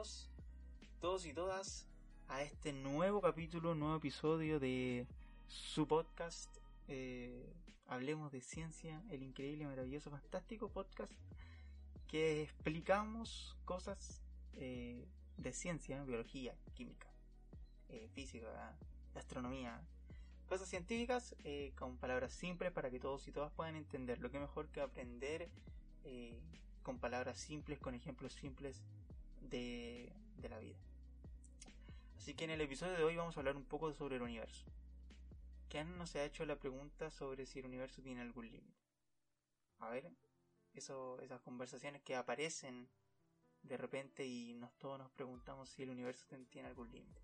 bienvenidos todos y todas a este nuevo capítulo, nuevo episodio de su podcast. eh, Hablemos de ciencia, el increíble, maravilloso, fantástico podcast que explicamos cosas eh, de ciencia, biología, química, eh, física, astronomía, cosas científicas eh, con palabras simples para que todos y todas puedan entender. Lo que mejor que aprender eh, con palabras simples, con ejemplos simples de, la vida. Así que en el episodio de hoy vamos a hablar un poco sobre el universo. ¿Quién no se ha hecho la pregunta sobre si el universo tiene algún límite? A ver, esas conversaciones que aparecen de repente y nos, todos nos preguntamos si el universo tiene algún límite.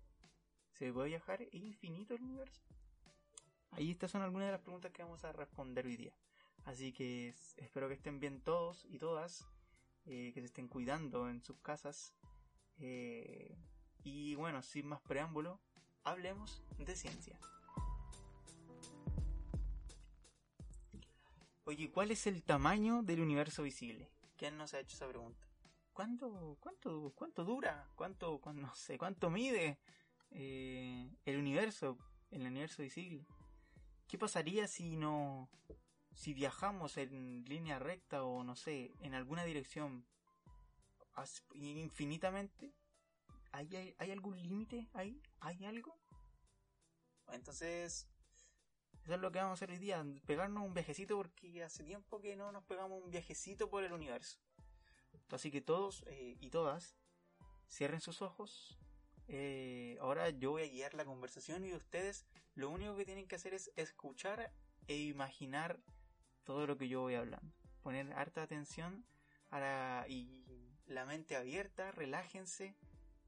¿Se puede viajar? ¿Es infinito el universo? Ahí estas son algunas de las preguntas que vamos a responder hoy día. Así que es- espero que estén bien todos y todas, eh, que se estén cuidando en sus casas. eh, y bueno, sin más preámbulo, hablemos de ciencia. Oye, ¿cuál es el tamaño del universo visible? ¿Quién nos ha hecho esa pregunta? ¿Cuánto, cuánto, cuánto dura? ¿Cuánto, cuán- no sé, cuánto mide eh, el universo, el universo visible? ¿Qué pasaría si no, si viajamos en línea recta o no sé, en alguna dirección infinitamente? ¿Hay, hay, hay algún límite ahí? ¿Hay algo? Entonces, eso es lo que vamos a hacer hoy día, pegarnos un viajecito porque hace tiempo que no nos pegamos un viajecito por el universo. Así que todos eh, y todas, cierren sus ojos. Eh, ahora yo voy a guiar la conversación y ustedes lo único que tienen que hacer es escuchar e imaginar todo lo que yo voy hablando. Poner harta atención a la- y la mente abierta, relájense,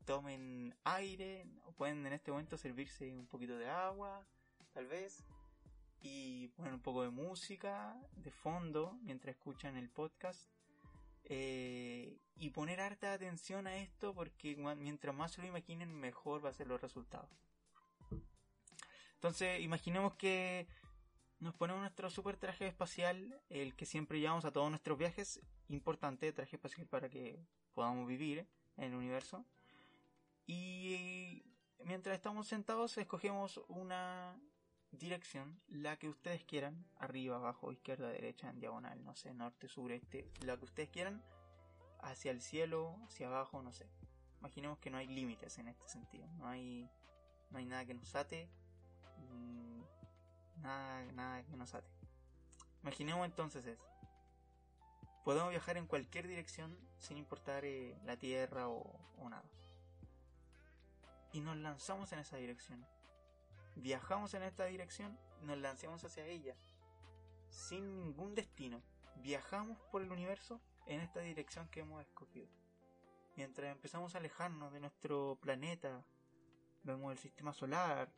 tomen aire, pueden en este momento servirse un poquito de agua, tal vez, y poner un poco de música de fondo mientras escuchan el podcast. Eh, y poner harta atención a esto porque mientras más se lo imaginen mejor va a ser los resultados. Entonces imaginemos que nos ponemos nuestro super traje espacial, el que siempre llevamos a todos nuestros viajes, importante traje espacial para que podamos vivir en el universo. Y mientras estamos sentados escogemos una dirección, la que ustedes quieran, arriba, abajo, izquierda, derecha, en diagonal, no sé, norte, sur, este, la que ustedes quieran, hacia el cielo, hacia abajo, no sé. Imaginemos que no hay límites en este sentido, no hay, no hay nada que nos ate, nada, nada que nos ate. Imaginemos entonces eso. Podemos viajar en cualquier dirección sin importar eh, la tierra o, nada. Y nos lanzamos en esa dirección viajamos en esta dirección, nos lanzamos hacia ella, sin ningún destino. Viajamos por el universo en esta dirección que hemos escogido. Mientras empezamos a alejarnos de nuestro planeta, vemos el sistema solar,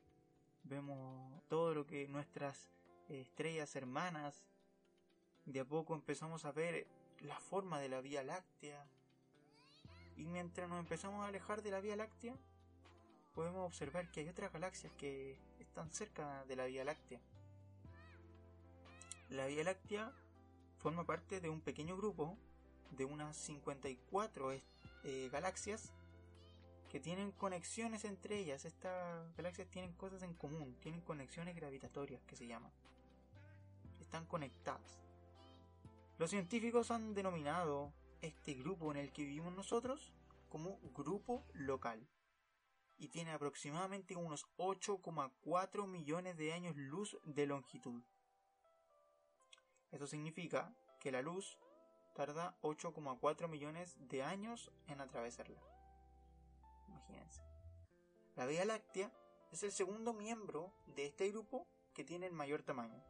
vemos todo lo que nuestras eh, estrellas hermanas, de a poco empezamos a ver la forma de la Vía Láctea. Y mientras nos empezamos a alejar de la Vía Láctea, podemos observar que hay otras galaxias que están cerca de la Vía Láctea. La Vía Láctea forma parte de un pequeño grupo de unas 54 est- eh, galaxias que tienen conexiones entre ellas. Estas galaxias tienen cosas en común, tienen conexiones gravitatorias que se llaman. Están conectadas. Los científicos han denominado este grupo en el que vivimos nosotros como grupo local y tiene aproximadamente unos 8,4 millones de años luz de longitud. Esto significa que la luz tarda 8,4 millones de años en atravesarla. Imagínense. La Vía Láctea es el segundo miembro de este grupo que tiene el mayor tamaño.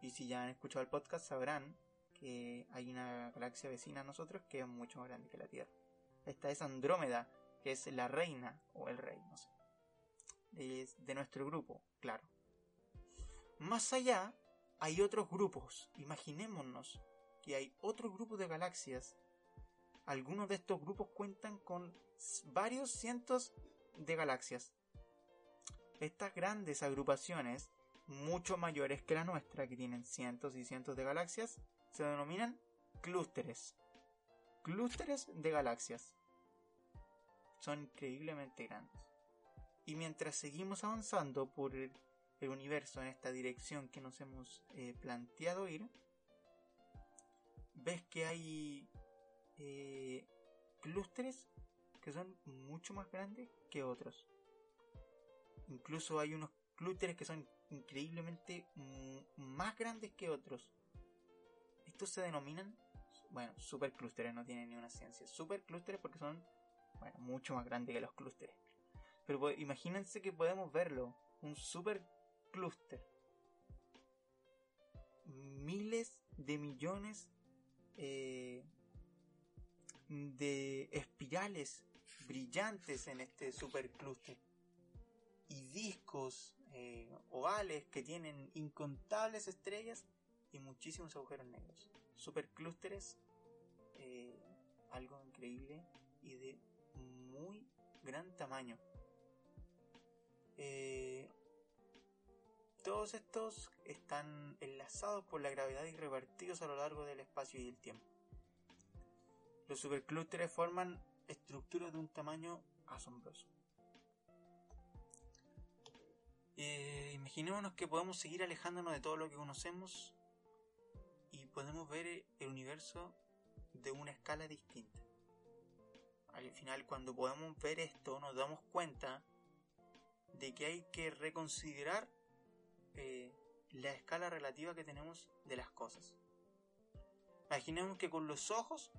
Y si ya han escuchado el podcast sabrán que hay una galaxia vecina a nosotros que es mucho más grande que la Tierra. Esta es Andrómeda, que es la reina o el rey, no sé. De nuestro grupo, claro. Más allá hay otros grupos. Imaginémonos que hay otro grupo de galaxias. Algunos de estos grupos cuentan con varios cientos de galaxias. Estas grandes agrupaciones, mucho mayores que la nuestra, que tienen cientos y cientos de galaxias, se denominan clústeres. Clústeres de galaxias. son increíblemente grandes. Y mientras seguimos avanzando por el, universo en esta dirección que nos hemos eh, planteado ir, ves que hay eh, clústeres que son mucho más grandes que otros. Incluso hay unos clústeres que son increíblemente más grandes que otros. Estos se denominan, bueno, superclústeres, no tienen ni una ciencia. Superclústeres porque son, bueno, mucho más grandes que los clústeres. Pero imagínense que podemos verlo, un superclúster. Miles de millones eh, de espirales brillantes en este superclúster y discos eh, ovales que tienen incontables estrellas y muchísimos agujeros negros. Superclústeres, eh, algo increíble y de muy gran tamaño. Eh, todos estos están enlazados por la gravedad y repartidos a lo largo del espacio y del tiempo. Los superclústeres forman estructuras de un tamaño asombroso. Eh, imaginémonos que podemos seguir alejándonos de todo lo que conocemos y podemos ver el universo de una escala distinta. Al final, cuando podemos ver esto, nos damos cuenta de que hay que reconsiderar eh, la escala relativa que tenemos de las cosas. Imaginemos que con los ojos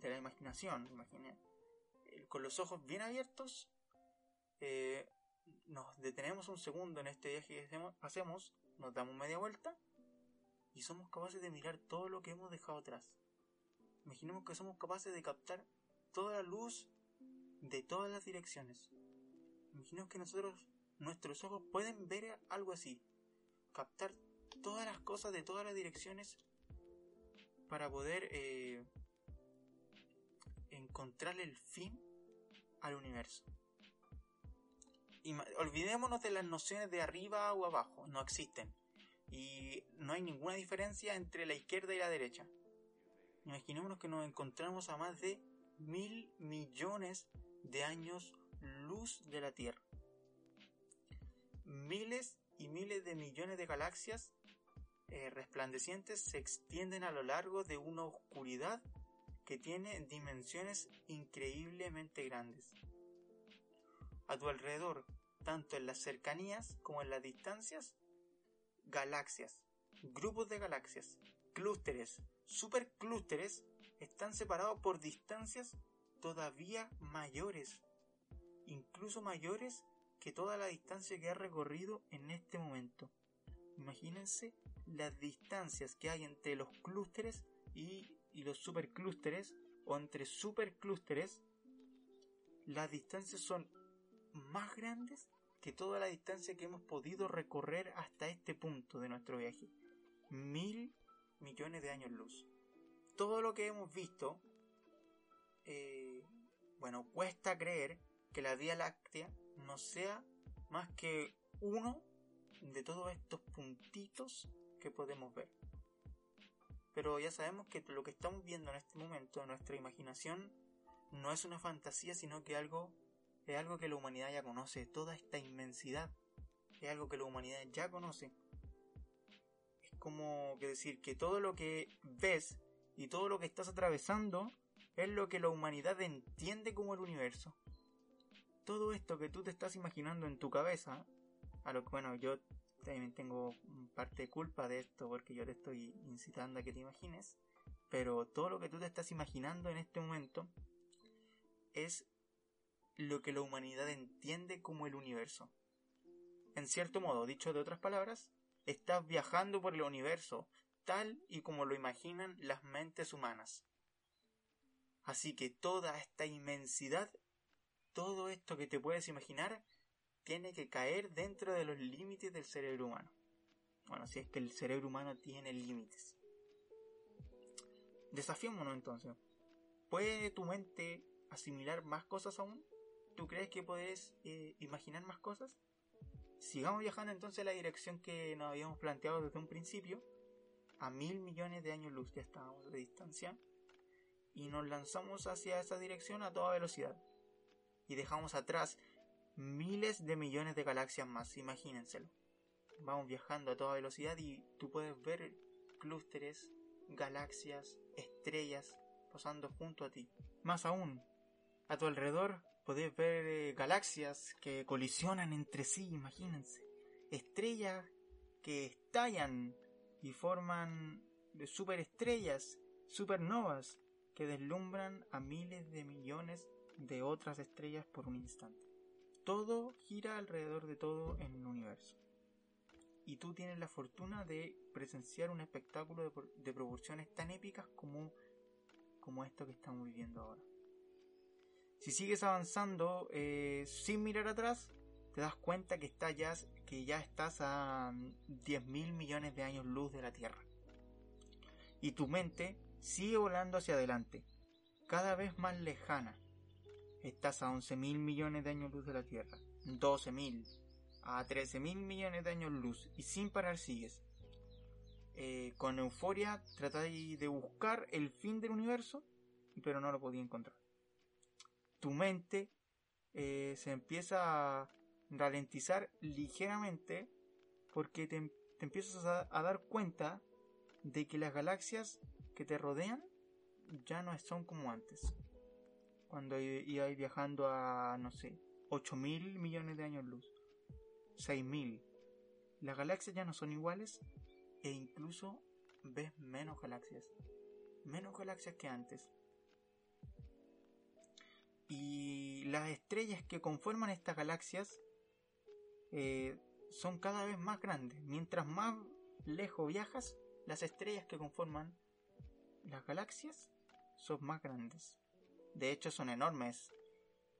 de la imaginación, eh, con los ojos bien abiertos, eh, nos detenemos un segundo en este viaje que hacemos, nos damos media vuelta y somos capaces de mirar todo lo que hemos dejado atrás. Imaginemos que somos capaces de captar toda la luz de todas las direcciones. Imaginemos que nosotros, nuestros ojos pueden ver algo así, captar todas las cosas de todas las direcciones para poder eh, encontrar el fin al universo olvidémonos de las nociones de arriba o abajo, no existen. Y no hay ninguna diferencia entre la izquierda y la derecha. Imaginémonos que nos encontramos a más de mil millones de años luz de la Tierra. Miles y miles de millones de galaxias eh, resplandecientes se extienden a lo largo de una oscuridad que tiene dimensiones increíblemente grandes. A tu alrededor tanto en las cercanías como en las distancias, galaxias, grupos de galaxias, clústeres, superclústeres están separados por distancias todavía mayores, incluso mayores que toda la distancia que ha recorrido en este momento. Imagínense las distancias que hay entre los clústeres y, y los superclústeres o entre superclústeres. Las distancias son más grandes que toda la distancia que hemos podido recorrer hasta este punto de nuestro viaje. Mil millones de años luz. Todo lo que hemos visto, eh, bueno, cuesta creer que la Vía Láctea no sea más que uno de todos estos puntitos que podemos ver. Pero ya sabemos que lo que estamos viendo en este momento, nuestra imaginación, no es una fantasía, sino que algo es algo que la humanidad ya conoce, toda esta inmensidad es algo que la humanidad ya conoce. Es como que decir que todo lo que ves y todo lo que estás atravesando es lo que la humanidad entiende como el universo. Todo esto que tú te estás imaginando en tu cabeza, a lo que bueno, yo también tengo parte de culpa de esto porque yo te estoy incitando a que te imagines, pero todo lo que tú te estás imaginando en este momento es lo que la humanidad entiende como el universo. En cierto modo, dicho de otras palabras, estás viajando por el universo tal y como lo imaginan las mentes humanas. Así que toda esta inmensidad, todo esto que te puedes imaginar, tiene que caer dentro de los límites del cerebro humano. Bueno, si es que el cerebro humano tiene límites. Desafiémonos entonces. ¿Puede tu mente asimilar más cosas aún? ¿Tú crees que puedes eh, imaginar más cosas? Sigamos viajando entonces a la dirección que nos habíamos planteado desde un principio. A mil millones de años luz ya estábamos de distancia. Y nos lanzamos hacia esa dirección a toda velocidad. y dejamos atrás miles de millones de galaxias más, imagínenselo. Vamos viajando a toda velocidad y tú puedes ver clústeres, galaxias, estrellas pasando junto a ti. Más aún, a tu alrededor podés ver eh, galaxias que colisionan entre sí, imagínense. Estrellas que estallan y forman superestrellas, supernovas, que deslumbran a miles de millones de otras estrellas por un instante. Todo gira alrededor de todo en el universo. Y tú tienes la fortuna de presenciar un espectáculo de, proporciones tan épicas como, como esto que estamos viviendo ahora. Si sigues avanzando eh, sin mirar atrás, te das cuenta que, ya, que ya estás a 10 mil millones de años luz de la Tierra. Y tu mente sigue volando hacia adelante, cada vez más lejana. Estás a 11 mil millones de años luz de la Tierra, 12 mil, a 13 mil millones de años luz, y sin parar sigues. Eh, con euforia tratáis de buscar el fin del universo, pero no lo podía encontrar. Tu mente eh, se empieza a ralentizar ligeramente porque te, empiezas a, dar cuenta de que las galaxias que te rodean ya no son como antes. Cuando ibas viajando a, no sé, 8 mil millones de años luz, 6 mil. Las galaxias ya no son iguales e incluso ves menos galaxias. Menos galaxias que antes. Y las estrellas que conforman estas galaxias eh, son cada vez más grandes. Mientras más lejos viajas, las estrellas que conforman las galaxias son más grandes. De hecho, son enormes.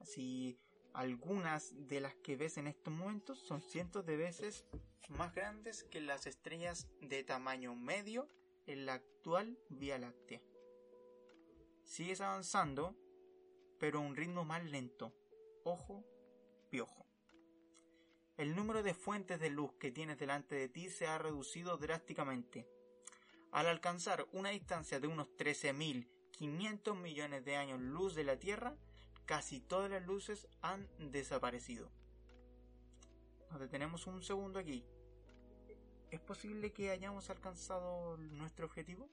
Así, algunas de las que ves en estos momentos son cientos de veces más grandes que las estrellas de tamaño medio en la actual Vía Láctea. Sigues avanzando, pero a un ritmo más lento. Ojo, piojo el número de fuentes de luz que tienes delante de ti se ha reducido drásticamente. Al alcanzar una distancia de unos 13.500 millones de años luz de la Tierra, casi todas las luces han desaparecido. Nos detenemos un segundo aquí. ¿Es posible que hayamos alcanzado nuestro objetivo?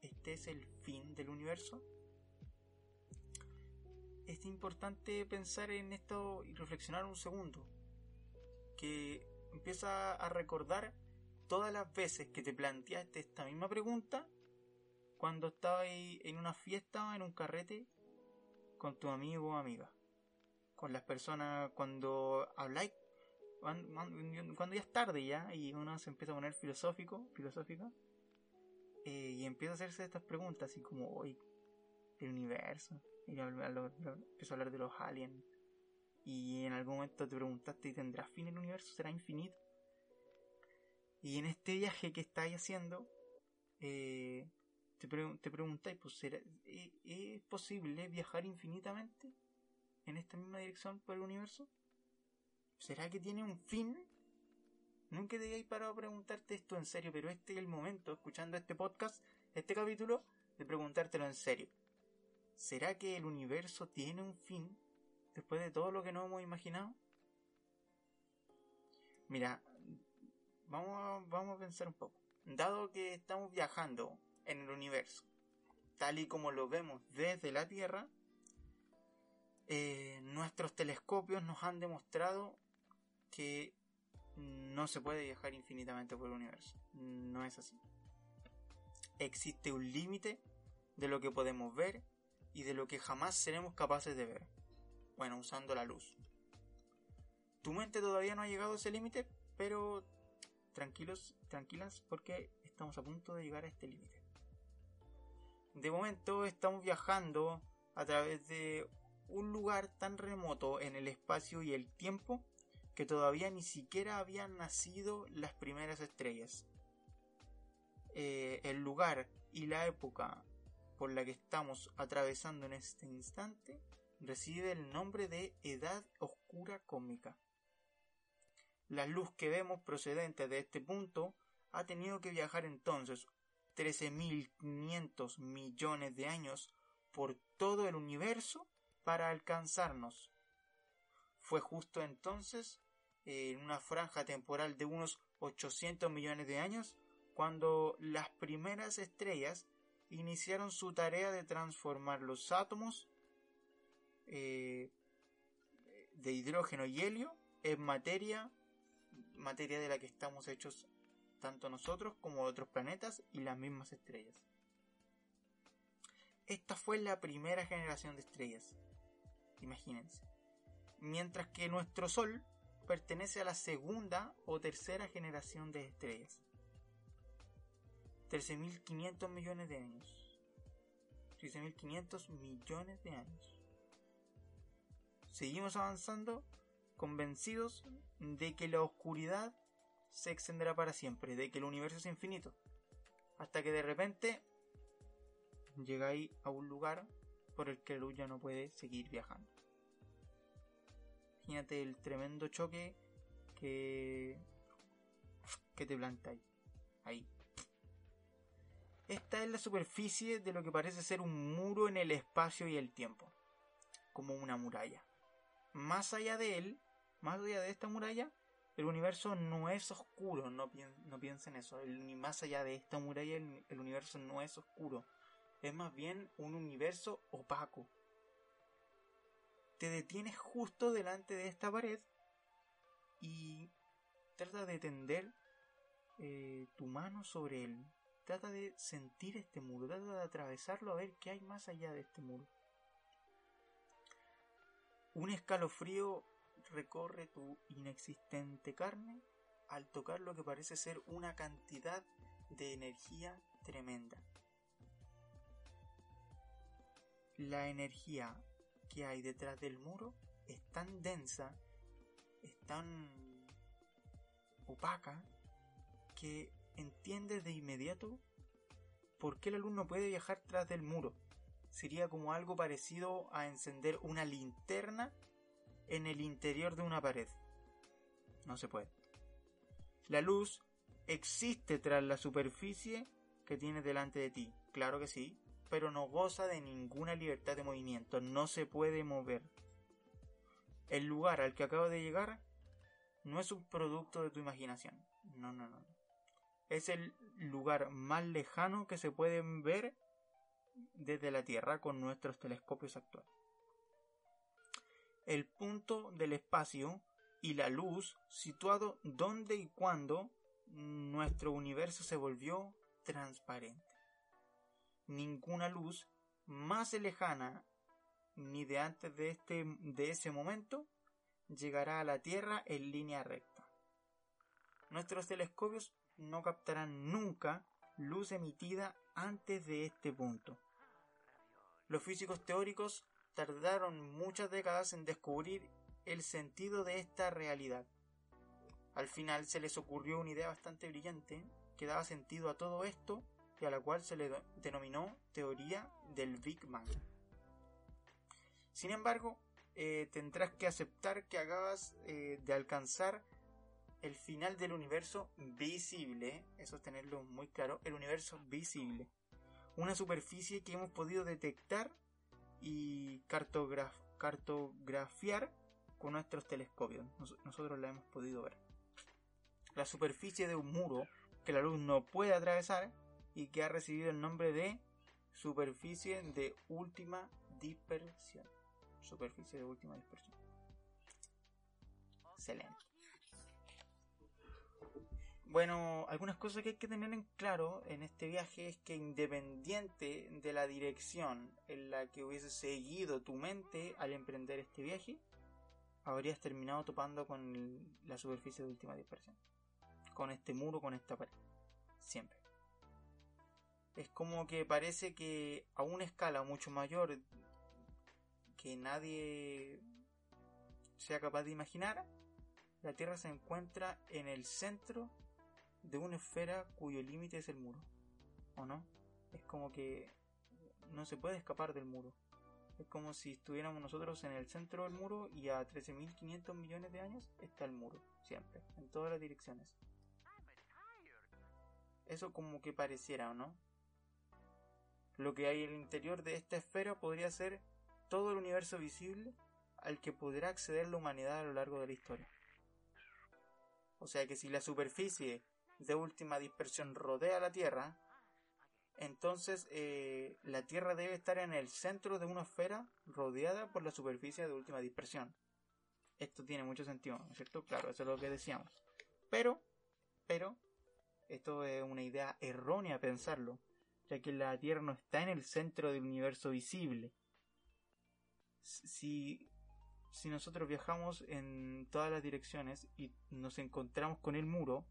¿Este es el fin del universo? Es importante pensar en esto y reflexionar un segundo que empieza a recordar todas las veces que te planteaste esta misma pregunta cuando estabas en una fiesta en un carrete con tu amigo o amiga. Con las personas cuando habláis, cuando ya es tarde ya y uno se empieza a poner filosófico, filosófica, eh, y empieza a hacerse estas preguntas así como, hoy, el universo, y empiezo a hablar de los aliens, y en algún momento te preguntaste, ¿tendrá fin el universo? ¿Será infinito? Y en este viaje que estáis haciendo, eh, te, te preguntáis, pues, ¿es, ¿es posible viajar infinitamente en esta misma dirección por el universo? ¿Será que tiene un fin? Nunca te habéis parado a preguntarte esto en serio, pero este es el momento, escuchando este podcast, este capítulo, de preguntártelo en serio. ¿Será que el universo tiene un fin? después de todo lo que nos hemos imaginado? Mira, vamos a, vamos a pensar un poco. Dado que estamos viajando en el universo, tal y como lo vemos desde la Tierra, eh, nuestros telescopios nos han demostrado que no se puede viajar infinitamente por el universo. No es así. Existe un límite de lo que podemos ver y de lo que jamás seremos capaces de ver. Bueno, usando la luz. Tu mente todavía no ha llegado a ese límite, pero tranquilos, tranquilas, porque estamos a punto de llegar a este límite. De momento estamos viajando a través de un lugar tan remoto en el espacio y el tiempo que todavía ni siquiera habían nacido las primeras estrellas. Eh, el lugar y la época por la que estamos atravesando en este instante recibe el nombre de edad oscura cósmica. La luz que vemos procedente de este punto ha tenido que viajar entonces 13.500 millones de años por todo el universo para alcanzarnos. Fue justo entonces, en una franja temporal de unos 800 millones de años, cuando las primeras estrellas iniciaron su tarea de transformar los átomos eh, de hidrógeno y helio en materia, materia de la que estamos hechos tanto nosotros como otros planetas y las mismas estrellas. Esta fue la primera generación de estrellas, imagínense. Mientras que nuestro Sol pertenece a la segunda o tercera generación de estrellas. 13.500 millones de años. 13.500 millones de años. Seguimos avanzando convencidos de que la oscuridad se extenderá para siempre, de que el universo es infinito. Hasta que de repente llegáis a un lugar por el que luz ya no puede seguir viajando. Imagínate el tremendo choque que, que te plantáis ahí. Esta es la superficie de lo que parece ser un muro en el espacio y el tiempo, como una muralla. Más allá de él, más allá de esta muralla, el universo no es oscuro, no, piensen eso. El, más allá de esta muralla, el, universo no es oscuro. Es más bien un universo opaco. Te detienes justo delante de esta pared y trata de tender eh, tu mano sobre él. Trata de sentir este muro, trata de atravesarlo a ver qué hay más allá de este muro. Un escalofrío recorre tu inexistente carne al tocar lo que parece ser una cantidad de energía tremenda. La energía que hay detrás del muro es tan densa, es tan opaca, que entiendes de inmediato por qué la luz no puede viajar tras del muro. Sería como algo parecido a encender una linterna en el interior de una pared. No se puede. La luz existe tras la superficie que tienes delante de ti. Claro que sí, pero no goza de ninguna libertad de movimiento. No se puede mover. El lugar al que acabo de llegar no es un producto de tu imaginación. No, no, no es el lugar más lejano que se pueden ver desde la Tierra con nuestros telescopios actuales. El punto del espacio y la luz situado donde y cuando nuestro universo se volvió transparente. Ninguna luz más lejana ni de antes de, este, de ese momento llegará a la Tierra en línea recta. Nuestros telescopios no captarán nunca luz emitida antes de este punto. Los físicos teóricos tardaron muchas décadas en descubrir el sentido de esta realidad. Al final se les ocurrió una idea bastante brillante que daba sentido a todo esto y a la cual se le denominó teoría del Big Bang. Sin embargo, eh, tendrás que aceptar que acabas eh, de alcanzar el final del universo visible, eso es tenerlo muy claro, el universo visible. Una superficie que hemos podido detectar y cartografiar con nuestros telescopios. nosotros la hemos podido ver. La superficie de un muro que la luz no puede atravesar y que ha recibido el nombre de superficie de última dispersión. Superficie de última dispersión. Excelente. Bueno, algunas cosas que hay que tener en claro en este viaje es que independiente de la dirección en la que hubiese seguido tu mente al emprender este viaje, habrías terminado topando con la superficie de última dispersión. Con este muro, con esta pared. Siempre. Es como que parece que a una escala mucho mayor que nadie sea capaz de imaginar, la Tierra se encuentra en el centro de una esfera cuyo límite es el muro. ¿O no? Es como que no se puede escapar del muro. Es como si estuviéramos nosotros en el centro del muro y a 13.500 millones de años está el muro, siempre, en todas las direcciones. Eso como que pareciera, ¿o no? Lo que hay en el interior de esta esfera podría ser todo el universo visible al que podrá acceder la humanidad a lo largo de la historia. O sea que si la superficie de última dispersión rodea la Tierra, entonces eh, la Tierra debe estar en el centro de una esfera rodeada por la superficie de última dispersión. Esto tiene mucho sentido, ¿no es cierto? Claro, eso es lo que decíamos. Pero, pero, esto es una idea errónea pensarlo, ya que la Tierra no está en el centro del universo visible. Si, si nosotros viajamos en todas las direcciones y nos encontramos con el muro,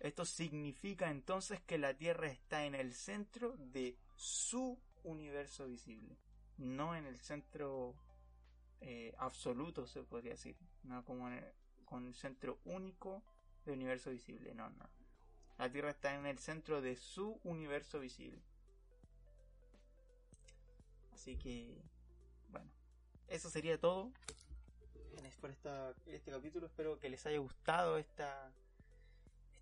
esto significa entonces que la Tierra está en el centro de su universo visible, no en el centro eh, absoluto, se podría decir, no como con el centro único del universo visible, no, no. La Tierra está en el centro de su universo visible. Así que, bueno, eso sería todo por este capítulo. Espero que les haya gustado esta,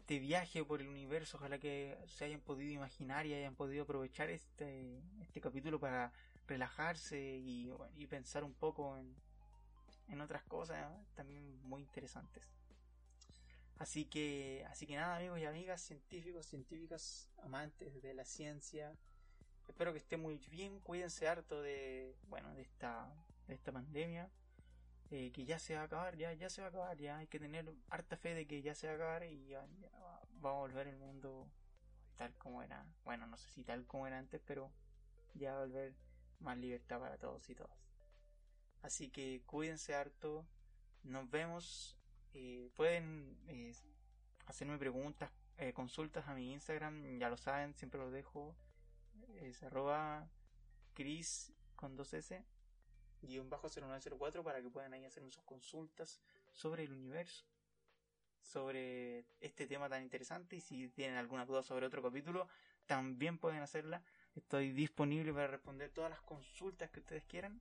este viaje por el universo. Ojalá que se hayan podido imaginar y hayan podido aprovechar este, este capítulo para relajarse y, pensar un poco en, en otras cosas también muy interesantes. Así que, así que nada, amigos y amigas, científicos, científicas, amantes de la ciencia. Espero que estén muy bien, cuídense harto de, bueno, de esta, de esta pandemia. Eh, que ya se va a acabar, ya, ya se va a acabar, ya hay que tener harta fe de que ya se va a acabar y ya, va, a volver el mundo tal como era. Bueno, no sé si tal como era antes, pero ya va a volver más libertad para todos y todas. Así que cuídense harto. Nos vemos eh, pueden eh, hacerme preguntas, eh, consultas a mi Instagram, ya lo saben, siempre lo dejo. Es arroba Chris con 2S guion bajo 0904 para que puedan ahí hacerme sus consultas sobre el universo, sobre este tema tan interesante y si tienen alguna duda sobre otro capítulo, también pueden hacerla. Estoy disponible para responder todas las consultas que ustedes quieran,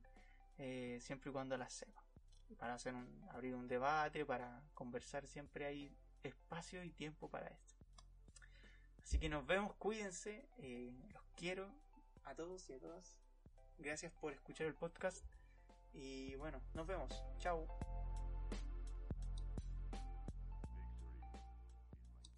siempre y cuando las sepan para hacer un, abrir un debate, para conversar, siempre hay espacio y tiempo para esto. Así que nos vemos, cuídense, eh, los quiero a todos y a todas. Gracias por escuchar el podcast y bueno, nos vemos. Chao.